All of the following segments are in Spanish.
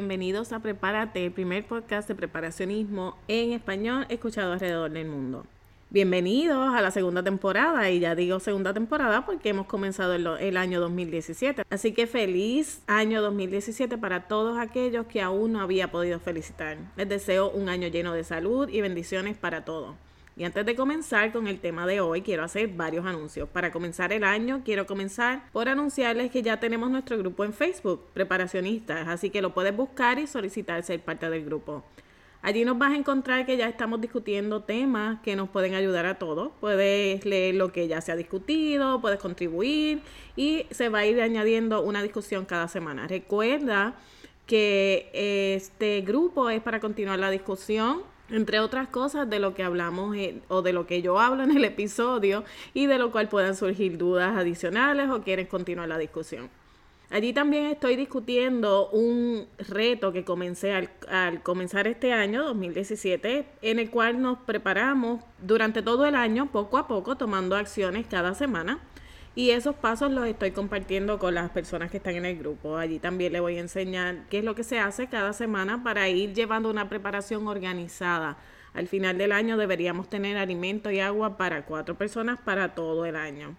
bienvenidos a Prepárate, el primer podcast de preparacionismo en español escuchado alrededor del mundo. Bienvenidos a la segunda temporada y ya digo segunda temporada porque hemos comenzado el, el, año 2017. Así que feliz año 2017 para todos aquellos que aún no había podido felicitar. Les deseo un año lleno de salud y bendiciones para todos. Y antes de comenzar con el tema de hoy, quiero hacer varios anuncios. Para comenzar el año, quiero comenzar por anunciarles que ya tenemos nuestro grupo en Facebook, Preparacionistas, así que lo puedes buscar y solicitar ser parte del grupo. Allí nos vas a encontrar que ya estamos discutiendo temas que nos pueden ayudar a todos. Puedes leer lo que ya se ha discutido, puedes contribuir y se va a ir añadiendo una discusión cada semana. Recuerda que este grupo es para continuar la discusión entre otras cosas de lo que hablamos eh, o de lo que yo hablo en el episodio y de lo cual puedan surgir dudas adicionales o quieren continuar la discusión. Allí también estoy discutiendo un reto que comencé al, comenzar este año, 2017, en el cual nos preparamos durante todo el año, poco a poco, tomando acciones cada semana y esos pasos los estoy compartiendo con las personas que están en el grupo. Allí también le voy a enseñar qué es lo que se hace cada semana para ir llevando una preparación organizada. Al final del año deberíamos tener alimento y agua para cuatro personas para todo el año.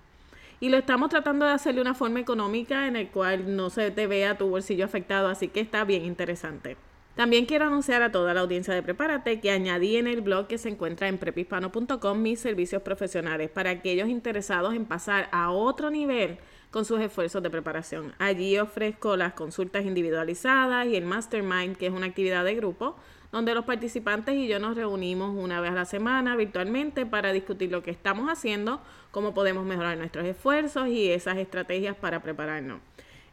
Y lo estamos tratando de hacer de una forma económica en el cual no se te vea tu bolsillo afectado, así que está bien interesante. También quiero anunciar a toda la audiencia de Prepárate que añadí en el blog que se encuentra en prepispano.com mis servicios profesionales para aquellos interesados en pasar a otro nivel con sus esfuerzos de preparación. Allí ofrezco las consultas individualizadas y el mastermind, que es una actividad de grupo, donde los participantes y yo nos reunimos una vez a la semana virtualmente para discutir lo que estamos haciendo, cómo podemos mejorar nuestros esfuerzos y esas estrategias para prepararnos.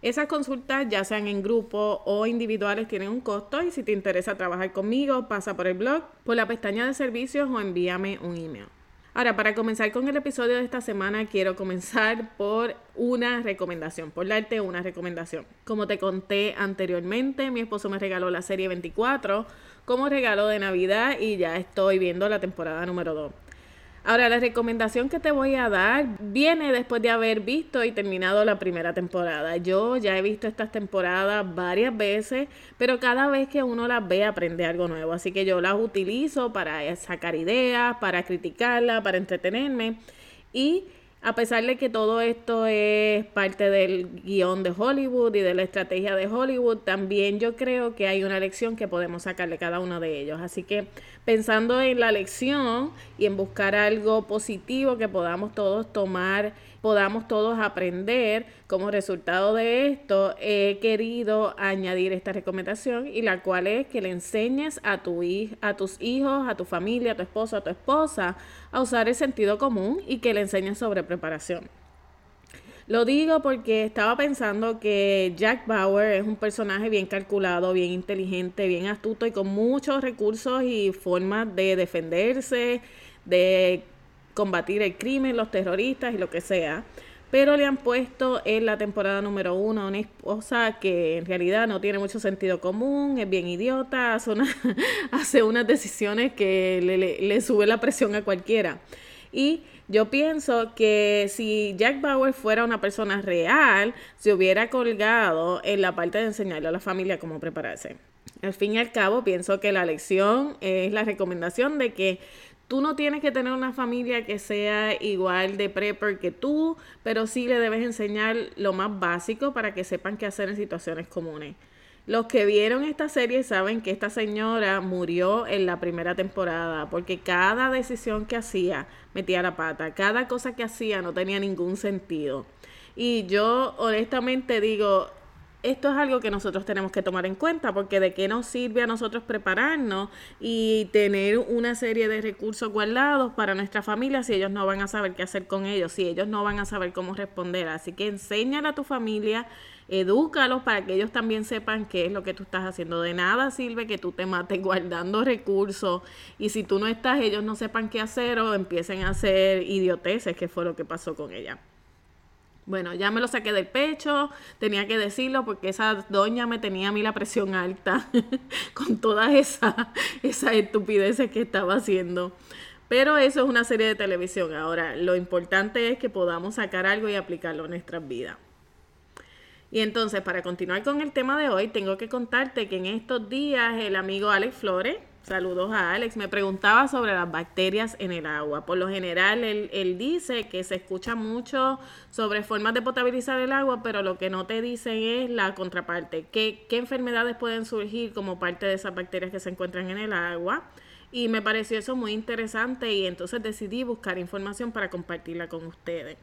Esas consultas, ya sean en grupo o individuales, tienen un costo y si te interesa trabajar conmigo, pasa por el blog, por la pestaña de servicios o envíame un email. Ahora, para comenzar con el episodio de esta semana, quiero comenzar por una recomendación, por darte una recomendación. Como te conté anteriormente, mi esposo me regaló la serie 24 como regalo de Navidad y ya estoy viendo la temporada número 2. Ahora, la recomendación que te voy a dar viene después de haber visto y terminado la primera temporada. Yo ya he visto estas temporadas varias veces, pero cada vez que uno las ve aprende algo nuevo. Así que yo las utilizo para sacar ideas, para criticarlas, para entretenerme. Y a pesar de que todo esto es parte del guion de Hollywood y de la estrategia de Hollywood, también yo creo que hay una lección que podemos sacar de cada uno de ellos. Así que pensando en la lección y en buscar algo positivo que podamos todos tomar, podamos todos aprender como resultado de esto, he querido añadir esta recomendación y la cual es que le enseñes a, tu a tus hijos, a tu familia, a tu esposo, a tu esposa a usar el sentido común y que le enseñes sobre preparación. Lo digo porque estaba pensando que Jack Bauer es un personaje bien calculado, bien inteligente, bien astuto y con muchos recursos y formas de defenderse, de combatir el crimen, los terroristas y lo que sea. Pero le han puesto en la temporada número uno a una esposa que en realidad no tiene mucho sentido común, es bien idiota, hace, hace unas decisiones que le, le, le sube la presión a cualquiera. Y yo pienso que si Jack Bauer fuera una persona real, se hubiera colgado en la parte de enseñarle a la familia cómo prepararse. Al fin y al cabo, pienso que la lección es la recomendación de que tú no tienes que tener una familia que sea igual de prepper que tú, pero sí le debes enseñar lo más básico para que sepan qué hacer en situaciones comunes. Los que vieron esta serie saben que esta señora murió en la primera temporada porque cada decisión que hacía metía la pata, cada cosa que hacía no tenía ningún sentido. Y yo honestamente digo, esto es algo que nosotros tenemos que tomar en cuenta, porque de qué nos sirve a nosotros prepararnos y tener una serie de recursos guardados para nuestra familia si ellos no van a saber qué hacer con ellos, si ellos no van a saber cómo responder. Así que enséñale a tu familia, edúcalos para que ellos también sepan qué es lo que tú estás haciendo. De nada sirve que tú te mates guardando recursos y si tú no estás, ellos no sepan qué hacer o empiecen a hacer idioteces, que fue lo que pasó con ella. Bueno, ya me lo saqué del pecho, tenía que decirlo porque esa doña me tenía a mí la presión alta con todas esas esa estupideces que estaba haciendo. Pero eso es una serie de televisión. Ahora, lo importante es que podamos sacar algo y aplicarlo en nuestras vidas. Y entonces, para continuar con el tema de hoy, tengo que contarte que en estos días el amigo Alex Flores, saludos a Alex, me preguntaba sobre las bacterias en el agua. Por lo general, él, dice que se escucha mucho sobre formas de potabilizar el agua, pero lo que no te dicen es la contraparte. ¿Qué, qué enfermedades pueden surgir como parte de esas bacterias que se encuentran en el agua? Y me pareció eso muy interesante y entonces decidí buscar información para compartirla con ustedes.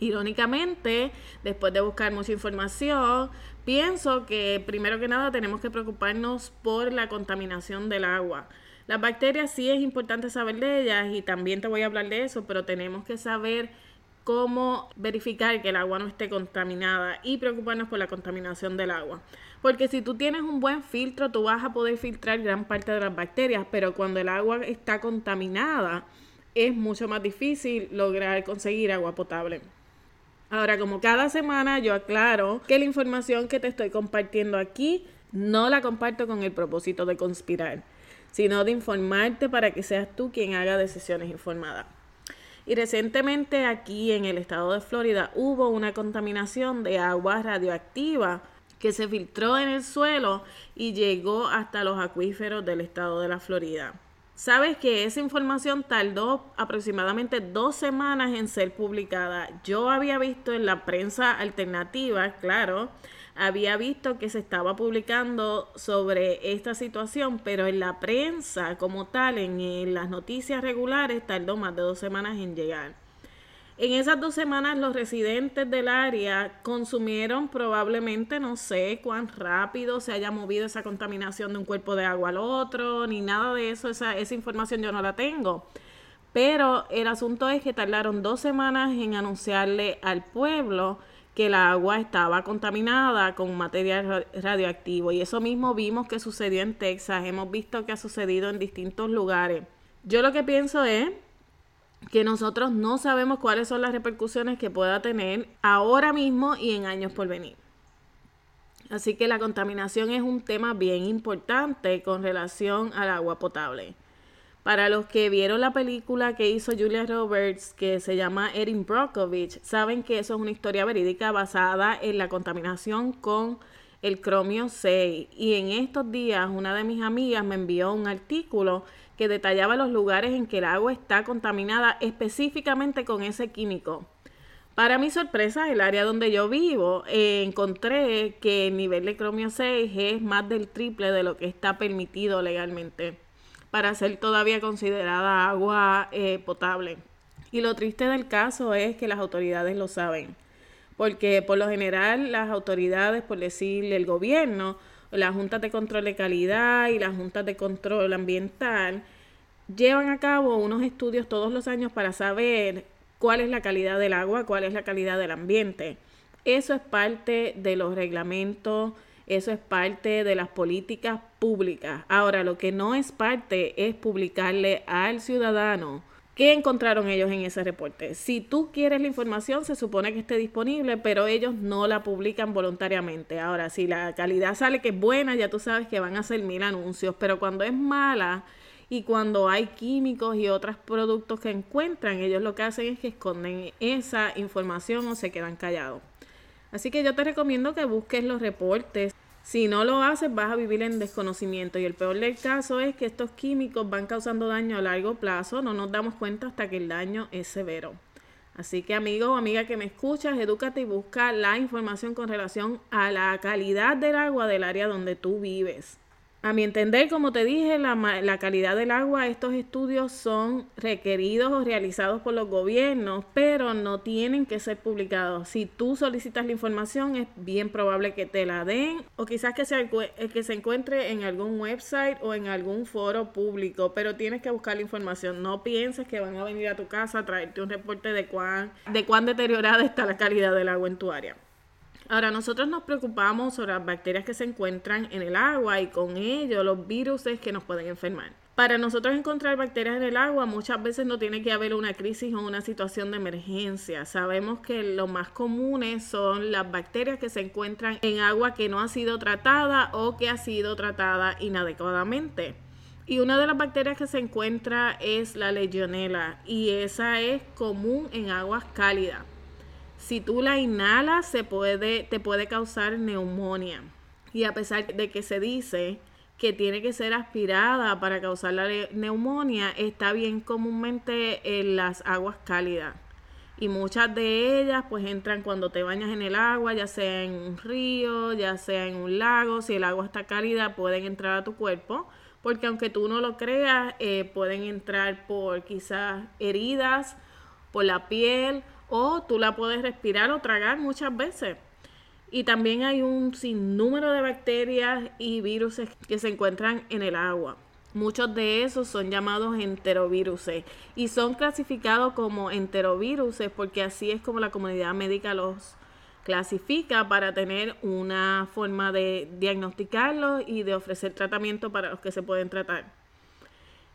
Irónicamente, después de buscar mucha información, pienso que primero que nada tenemos que preocuparnos por la contaminación del agua. Las bacterias sí es importante saber de ellas y también te voy a hablar de eso, pero tenemos que saber cómo verificar que el agua no esté contaminada y preocuparnos por la contaminación del agua. Porque si tú tienes un buen filtro, tú vas a poder filtrar gran parte de las bacterias, pero cuando el agua está contaminada, es mucho más difícil lograr conseguir agua potable. Ahora, como cada semana yo aclaro que la información que te estoy compartiendo aquí no la comparto con el propósito de conspirar, sino de informarte para que seas tú quien haga decisiones informadas. Y recientemente aquí en el estado de Florida hubo una contaminación de agua radioactiva que se filtró en el suelo y llegó hasta los acuíferos del estado de la Florida. Sabes que esa información tardó aproximadamente dos semanas en ser publicada. Yo había visto en la prensa alternativa, claro, había visto que se estaba publicando sobre esta situación, pero en la prensa como tal, en, las noticias regulares, tardó más de dos semanas en llegar. En esas dos semanas los residentes del área consumieron probablemente, no sé cuán rápido se haya movido esa contaminación de un cuerpo de agua al otro, ni nada de eso, esa, esa información yo no la tengo. Pero el asunto es que tardaron dos semanas en anunciarle al pueblo que el agua estaba contaminada con material radioactivo. Y eso mismo vimos que sucedió en Texas, hemos visto que ha sucedido en distintos lugares. Yo lo que pienso es que nosotros no sabemos cuáles son las repercusiones que pueda tener ahora mismo y en años por venir. Así que la contaminación es un tema bien importante con relación al agua potable. Para los que vieron la película que hizo Julia Roberts, que se llama Erin Brockovich, saben que eso es una historia verídica basada en la contaminación con el cromio 6. Y en estos días una de mis amigas me envió un artículo que detallaba los lugares en que el agua está contaminada específicamente con ese químico. Para mi sorpresa, el área donde yo vivo, eh, encontré que el nivel de cromio 6 es más del triple de lo que está permitido legalmente para ser todavía considerada agua eh, potable. Y lo triste del caso es que las autoridades lo saben, porque por lo general las autoridades, por decirle el gobierno, la Junta de Control de Calidad y la Junta de Control Ambiental llevan a cabo unos estudios todos los años para saber cuál es la calidad del agua, cuál es la calidad del ambiente. Eso es parte de los reglamentos, eso es parte de las políticas públicas. Ahora, lo que no es parte es publicarle al ciudadano ¿Qué encontraron ellos en ese reporte? Si tú quieres la información, se supone que esté disponible, pero ellos no la publican voluntariamente. Ahora, si la calidad sale que es buena, ya tú sabes que van a hacer mil anuncios, pero cuando es mala y cuando hay químicos y otros productos que encuentran, ellos lo que hacen es que esconden esa información o se quedan callados. Así que yo te recomiendo que busques los reportes si no lo haces, vas a vivir en desconocimiento y el peor del caso es que estos químicos van causando daño a largo plazo, no nos damos cuenta hasta que el daño es severo. Así que amigo o amiga que me escuchas, edúcate y busca la información con relación a la calidad del agua del área donde tú vives. A mi entender, como te dije, la, calidad del agua, estos estudios son requeridos o realizados por los gobiernos, pero no tienen que ser publicados. Si tú solicitas la información, es bien probable que te la den o quizás que se, eh, que se encuentre en algún website o en algún foro público, pero tienes que buscar la información. No pienses que van a venir a tu casa a traerte un reporte de cuán, de cuán deteriorada está la calidad del agua en tu área. Ahora, nosotros nos preocupamos sobre las bacterias que se encuentran en el agua y con ello los virus que nos pueden enfermar. Para nosotros encontrar bacterias en el agua muchas veces no tiene que haber una crisis o una situación de emergencia. Sabemos que lo más comunes son las bacterias que se encuentran en agua que no ha sido tratada o que ha sido tratada inadecuadamente. Y una de las bacterias que se encuentra es la legionela y esa es común en aguas cálidas. Si tú la inhalas, se puede, te puede causar neumonía. Y a pesar de que se dice que tiene que ser aspirada para causar la neumonía, está bien comúnmente en las aguas cálidas. Y muchas de ellas pues entran cuando te bañas en el agua, ya sea en un río, ya sea en un lago, si el agua está cálida pueden entrar a tu cuerpo, porque aunque tú no lo creas, eh, pueden entrar por quizás heridas, por la piel, o tú la puedes respirar o tragar muchas veces. Y también hay un sinnúmero de bacterias y virus que se encuentran en el agua. Muchos de esos son llamados enteroviruses y son clasificados como enteroviruses porque así es como la comunidad médica los clasifica para tener una forma de diagnosticarlos y de ofrecer tratamiento para los que se pueden tratar.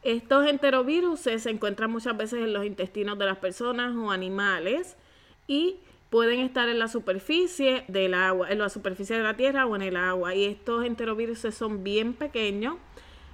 Estos enteroviruses se encuentran muchas veces en los intestinos de las personas o animales y pueden estar en la superficie del agua, en la superficie de la tierra o en el agua. Y estos enterovirus son bien pequeños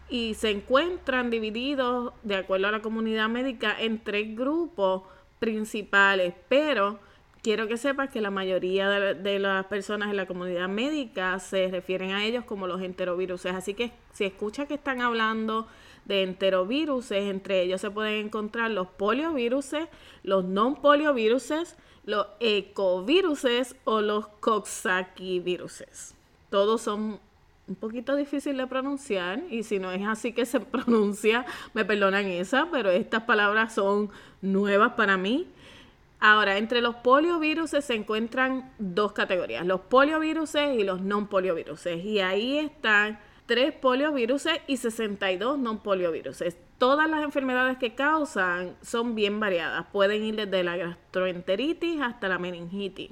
y se encuentran divididos, de acuerdo a la comunidad médica, en tres grupos principales. Pero quiero que sepas que la mayoría de, de las personas en la comunidad médica se refieren a ellos como los enterovirus. Así que si escuchas que están hablando de enteroviruses, entre ellos se pueden encontrar los polioviruses, los non polioviruses, los ecoviruses o los coxsackieviruses. Todos son un poquito difícil de pronunciar y si no es así que se pronuncia, me perdonan esa, pero estas palabras son nuevas para mí. Ahora, entre los polioviruses se encuentran dos categorías, los polioviruses y los non polioviruses. Y ahí están tres polioviruses y 62 non polioviruses todas las enfermedades que causan son bien variadas. Pueden ir desde la gastroenteritis hasta la meningitis.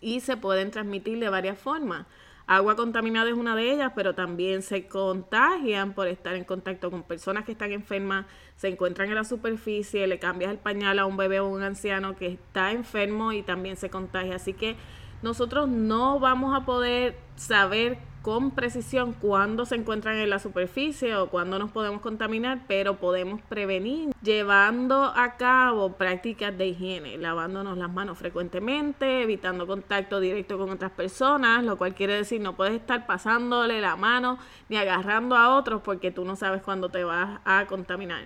Y se pueden transmitir de varias formas. Agua contaminada es una de ellas, pero también se contagian por estar en contacto con personas que están enfermas, se encuentran en la superficie, le cambias el pañal a un bebé o un anciano que está enfermo y también se contagia. Así que nosotros no vamos a poder saber con precisión cuándo se encuentran en la superficie o cuándo nos podemos contaminar, pero podemos prevenir llevando a cabo prácticas de higiene, lavándonos las manos frecuentemente, evitando contacto directo con otras personas, lo cual quiere decir no puedes estar pasándole la mano ni agarrando a otros porque tú no sabes cuándo te vas a contaminar.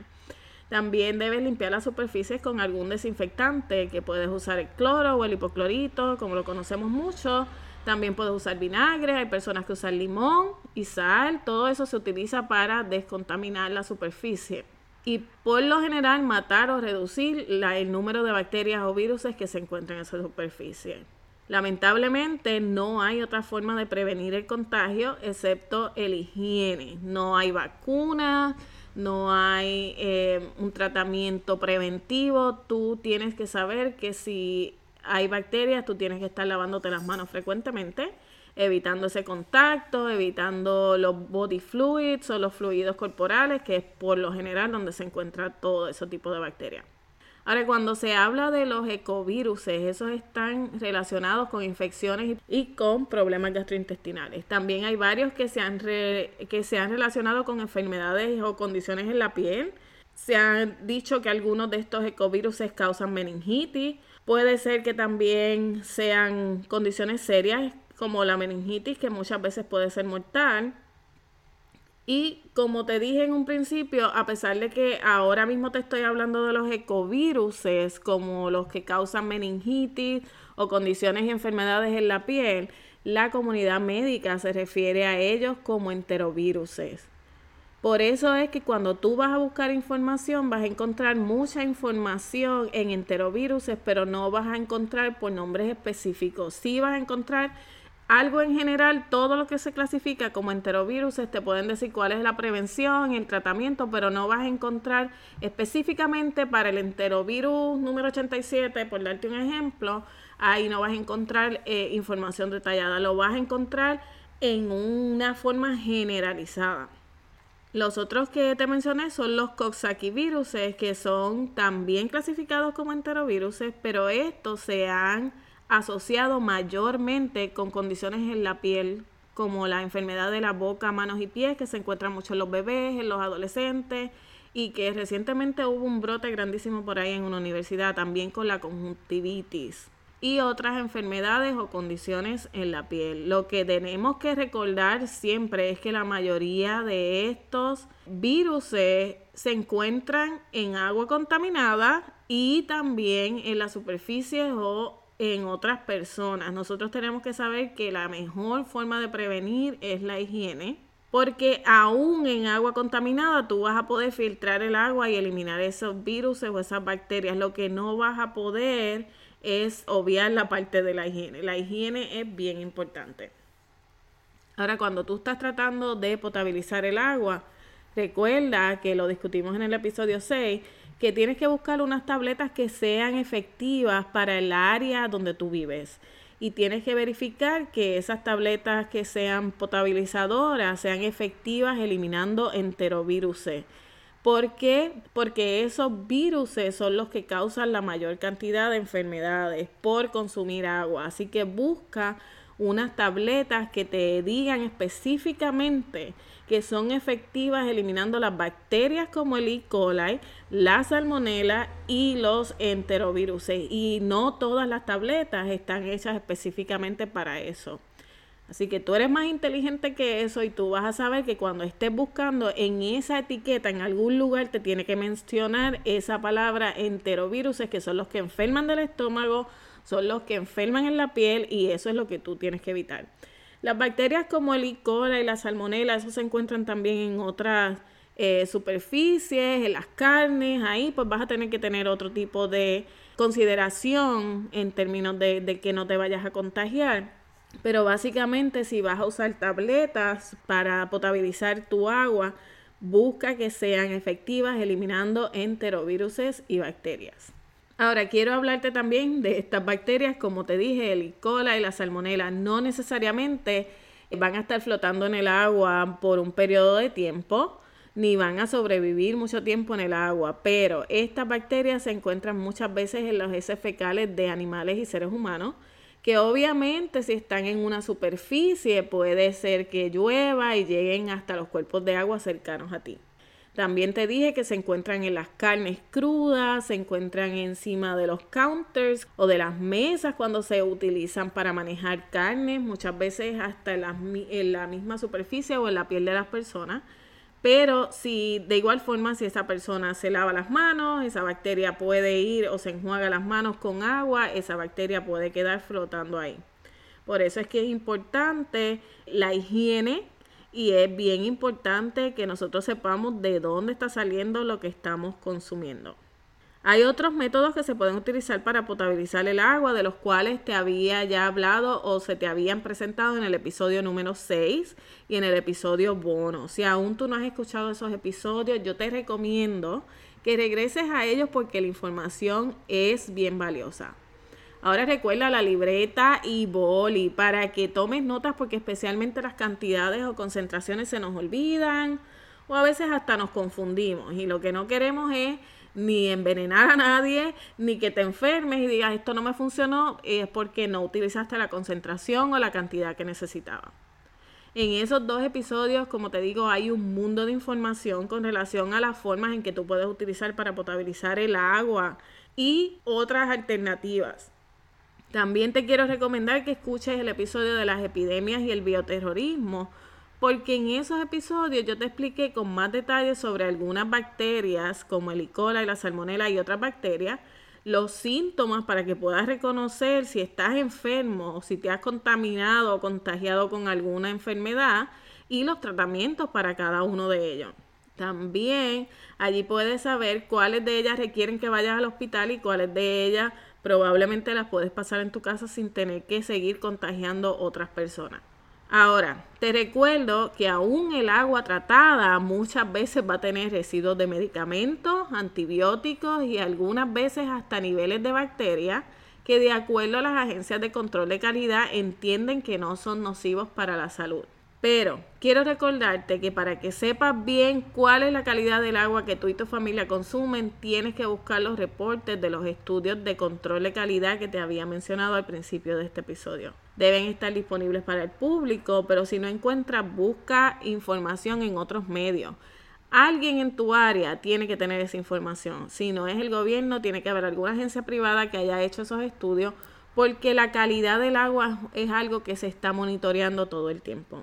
También debes limpiar las superficies con algún desinfectante, que puedes usar el cloro o el hipoclorito, como lo conocemos mucho también puedes usar vinagre, hay personas que usan limón y sal, todo eso se utiliza para descontaminar la superficie. Y por lo general matar o reducir el número de bacterias o virus que se encuentran en esa superficie. Lamentablemente no hay otra forma de prevenir el contagio excepto el higiene. No hay vacuna, no hay eh, un tratamiento preventivo. Tú tienes que saber que si hay bacterias, tú tienes que estar lavándote las manos frecuentemente, evitando ese contacto, evitando los body fluids o los fluidos corporales, que es por lo general donde se encuentra todo ese tipo de bacterias. Ahora, cuando se habla de los ecoviruses, esos están relacionados con infecciones y con problemas gastrointestinales. También hay varios que se han, que se han relacionado con enfermedades o condiciones en la piel. Se han dicho que algunos de estos ecoviruses causan meningitis, Puede ser que también sean condiciones serias como la meningitis, que muchas veces puede ser mortal. Y como te dije en un principio, a pesar de que ahora mismo te estoy hablando de los ecoviruses, como los que causan meningitis o condiciones y enfermedades en la piel, la comunidad médica se refiere a ellos como enteroviruses. Por eso es que cuando tú vas a buscar información vas a encontrar mucha información en enteroviruses, pero no vas a encontrar por nombres específicos. Sí vas a encontrar algo en general, todo lo que se clasifica como enteroviruses, te pueden decir cuál es la prevención, el tratamiento, pero no vas a encontrar específicamente para el enterovirus número 87, por darte un ejemplo, ahí no vas a encontrar eh, información detallada, lo vas a encontrar en una forma generalizada. Los otros que te mencioné son los coxsackie que son también clasificados como enteroviruses, pero estos se han asociado mayormente con condiciones en la piel, como la enfermedad de la boca, manos y pies, que se encuentran mucho en los bebés, en los adolescentes, y que recientemente hubo un brote grandísimo por ahí en una universidad, también con la conjuntivitis. y otras enfermedades o condiciones en la piel. Lo que tenemos que recordar siempre es que la mayoría de estos virus se encuentran en agua contaminada y también en las superficies o en otras personas. Nosotros tenemos que saber que la mejor forma de prevenir es la higiene. Porque aún en agua contaminada tú vas a poder filtrar el agua y eliminar esos virus o esas bacterias. Lo que no vas a poder es obviar la parte de la higiene. La higiene es bien importante. Ahora, cuando tú estás tratando de potabilizar el agua, recuerda que lo discutimos en el episodio 6, que tienes que buscar unas tabletas que sean efectivas para el área donde tú vives. Y tienes que verificar que esas tabletas que sean potabilizadoras sean efectivas eliminando enterovirus. ¿Por qué? Porque esos virus son los que causan la mayor cantidad de enfermedades por consumir agua. Así que busca unas tabletas que te digan específicamente que son efectivas eliminando las bacterias como el E. coli, la salmonela y los enterovirus. Y no todas las tabletas están hechas específicamente para eso. Así que tú eres más inteligente que eso y tú vas a saber que cuando estés buscando en esa etiqueta, en algún lugar, te tiene que mencionar esa palabra enterovirus, que son los que enferman del estómago, son los que enferman en la piel y eso es lo que tú tienes que evitar. Las bacterias como el E. coli y la salmonela, eso se encuentran también en otras eh, superficies, en las carnes, ahí pues vas a tener que tener otro tipo de consideración en términos de, de que no te vayas a contagiar. Pero básicamente si vas a usar tabletas para potabilizar tu agua, busca que sean efectivas eliminando enteroviruses y bacterias. Ahora quiero hablarte también de estas bacterias, como te dije, el E. coli y la salmonela, no necesariamente van a estar flotando en el agua por un periodo de tiempo, ni van a sobrevivir mucho tiempo en el agua, pero estas bacterias se encuentran muchas veces en los heces fecales de animales y seres humanos que obviamente si están en una superficie puede ser que llueva y lleguen hasta los cuerpos de agua cercanos a ti. También te dije que se encuentran en las carnes crudas, se encuentran encima de los counters o de las mesas cuando se utilizan para manejar carnes, muchas veces hasta en la, misma superficie o en la piel de las personas. Pero si de igual forma, si esa persona se lava las manos, esa bacteria puede ir o se enjuaga las manos con agua, esa bacteria puede quedar flotando ahí. Por eso es que es importante la higiene y es bien importante que nosotros sepamos de dónde está saliendo lo que estamos consumiendo. Hay otros métodos que se pueden utilizar para potabilizar el agua, de los cuales te había ya hablado o se te habían presentado en el episodio número 6 y en el episodio bono. Si aún tú no has escuchado esos episodios, yo te recomiendo que regreses a ellos porque la información es bien valiosa. Ahora recuerda la libreta y boli para que tomes notas porque especialmente las cantidades o concentraciones se nos olvidan o a veces hasta nos confundimos y lo que no queremos es ni envenenar a nadie, ni que te enfermes y digas esto no me funcionó, es porque no utilizaste la concentración o la cantidad que necesitaba. En esos dos episodios, como te digo, hay un mundo de información con relación a las formas en que tú puedes utilizar para potabilizar el agua y otras alternativas. También te quiero recomendar que escuches el episodio de las epidemias y el bioterrorismo, porque en esos episodios yo te expliqué con más detalles sobre algunas bacterias como el E. coli, la salmonela y otras bacterias, los síntomas para que puedas reconocer si estás enfermo o si te has contaminado o contagiado con alguna enfermedad y los tratamientos para cada uno de ellos. También allí puedes saber cuáles de ellas requieren que vayas al hospital y cuáles de ellas probablemente las puedes pasar en tu casa sin tener que seguir contagiando otras personas. Ahora, te recuerdo que aún el agua tratada muchas veces va a tener residuos de medicamentos, antibióticos y algunas veces hasta niveles de bacterias que de acuerdo a las agencias de control de calidad entienden que no son nocivos para la salud. Pero quiero recordarte que para que sepas bien cuál es la calidad del agua que tú y tu familia consumen, tienes que buscar los reportes de los estudios de control de calidad que te había mencionado al principio de este episodio. Deben estar disponibles para el público, pero si no encuentras, busca información en otros medios. Alguien en tu área tiene que tener esa información. Si no es el gobierno, tiene que haber alguna agencia privada que haya hecho esos estudios porque la calidad del agua es algo que se está monitoreando todo el tiempo.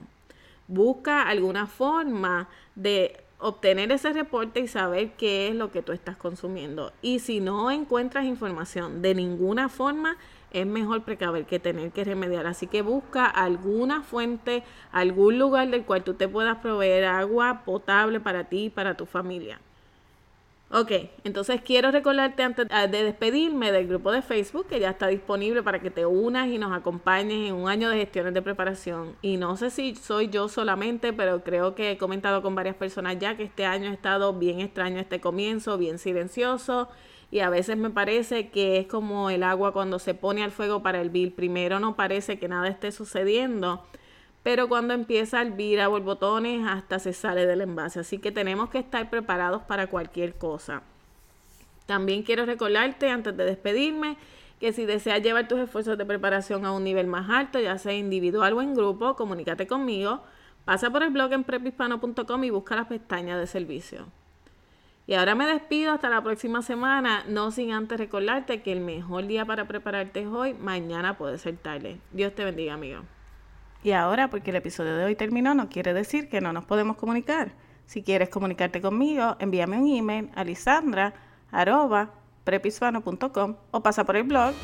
Busca alguna forma de obtener ese reporte y saber qué es lo que tú estás consumiendo. Y si no encuentras información de ninguna forma, es mejor precaver que tener que remediar. Así que busca alguna fuente, algún lugar del cual tú te puedas proveer agua potable para ti y para tu familia. Ok, entonces quiero recordarte antes de despedirme del grupo de Facebook que ya está disponible para que te unas y nos acompañes en un año de gestiones de preparación. Y no sé si soy yo solamente, pero creo que he comentado con varias personas ya que este año ha estado bien extraño este comienzo, bien silencioso. Y a veces me parece que es como el agua cuando se pone al fuego para el. Primero no parece que nada esté sucediendo pero cuando empieza a hervir a borbotones hasta se sale del envase. Así que tenemos que estar preparados para cualquier cosa. También quiero recordarte antes de despedirme que si deseas llevar tus esfuerzos de preparación a un nivel más alto, ya sea individual o en grupo, comunícate conmigo. Pasa por el blog en prephispano.com y busca las pestañas de servicio. Y ahora me despido hasta la próxima semana, no sin antes recordarte que el mejor día para prepararte es hoy, mañana puede ser tarde. Dios te bendiga, amigo. Y ahora, porque el episodio de hoy terminó, no quiere decir que no nos podemos comunicar. Si quieres comunicarte conmigo, envíame un email a lisandra.prepisfano.com o pasa por el blog